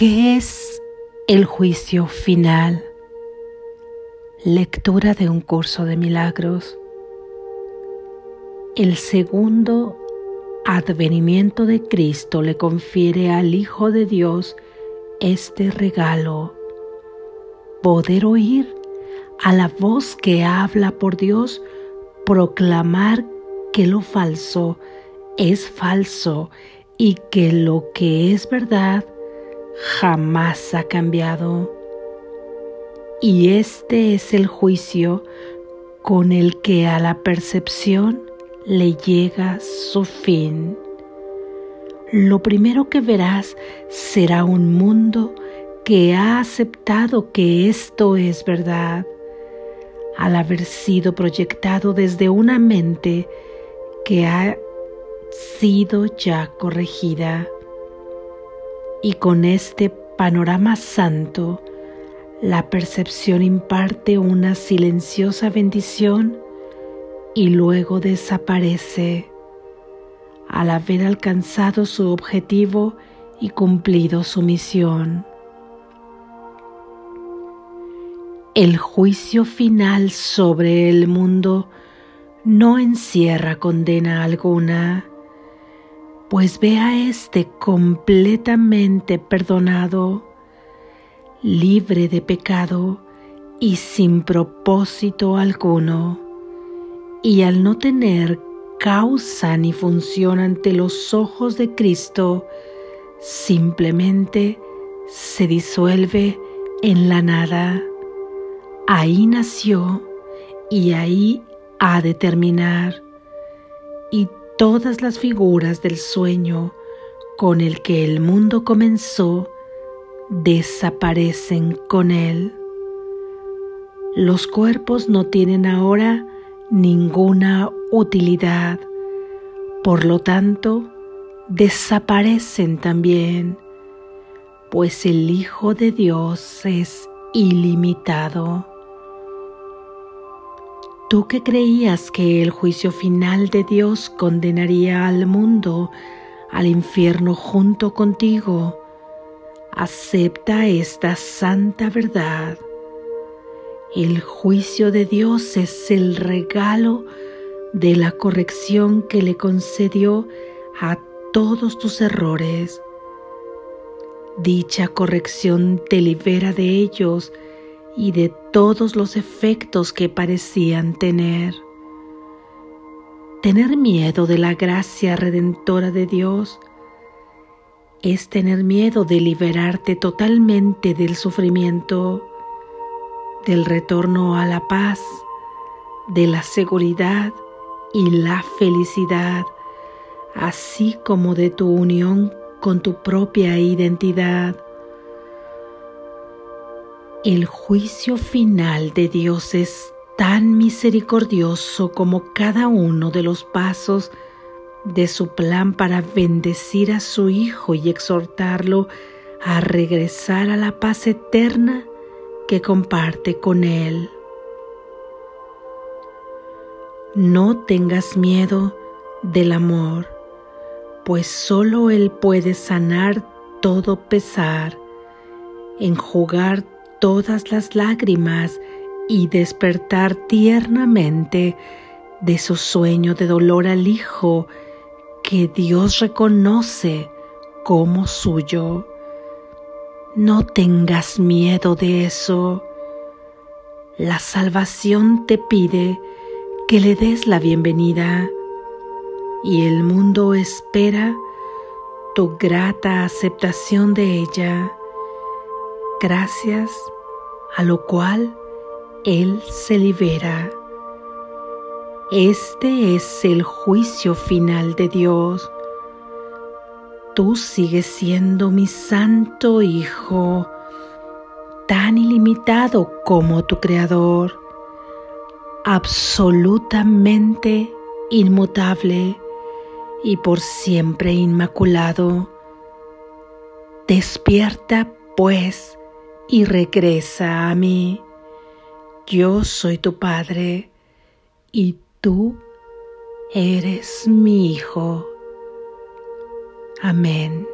¿Qué es el juicio final? Lectura de un curso de milagros. El segundo advenimiento de Cristo le confiere al Hijo de Dios este regalo, poder oír a la voz que habla por Dios, proclamar que lo falso es falso y que lo que es verdad jamás ha cambiado. Y este es el juicio con el que a la percepción le llega su fin. Lo primero que verás será un mundo que ha aceptado que esto es verdad, al haber sido proyectado desde una mente que ha sido ya corregida. Y con este panorama santo, la percepción imparte una silenciosa bendición y luego desaparece al haber alcanzado su objetivo y cumplido su misión. El juicio final sobre el mundo no encierra condena alguna pues ve a éste completamente perdonado, libre de pecado y sin propósito alguno, y al no tener causa ni función ante los ojos de Cristo, simplemente se disuelve en la nada. Ahí nació y ahí ha de terminar. Y todas las figuras del sueño con el que el mundo comenzó desaparecen con él. Los cuerpos no tienen ahora ninguna utilidad, por lo tanto, desaparecen también, pues el Hijo de Dios es ilimitado. Tú que creías que el juicio final de Dios condenaría al mundo al infierno junto contigo, acepta esta santa verdad. El juicio de Dios es el regalo de la corrección que le concedió a todos tus errores. Dicha corrección te libera de ellos y de todos los efectos que parecían tener. Tener miedo de la gracia redentora de Dios es tener miedo de liberarte totalmente del sufrimiento, del retorno a la paz, de la seguridad y la felicidad, así como de tu unión con tu propia identidad el juicio final de Dios es tan misericordioso como cada uno de los pasos de su plan para bendecir a su Hijo y exhortarlo a regresar a la paz eterna que comparte con Él. No tengas miedo del amor, pues solo Él puede sanar todo pesar, enjugar todas las lágrimas y despertar tiernamente de su sueño de dolor al Hijo que Dios reconoce como suyo. No tengas miedo de eso. La salvación te pide que le des la bienvenida y el mundo espera tu grata aceptación de ella gracias a lo cual Él se libera. Este es el juicio final de Dios. Tú sigues siendo mi santo Hijo, tan ilimitado como tu Creador, absolutamente inmutable y por siempre inmaculado. Despierta, pues, y regresa a mí. Yo soy tu Padre y tú eres mi Hijo. Amén.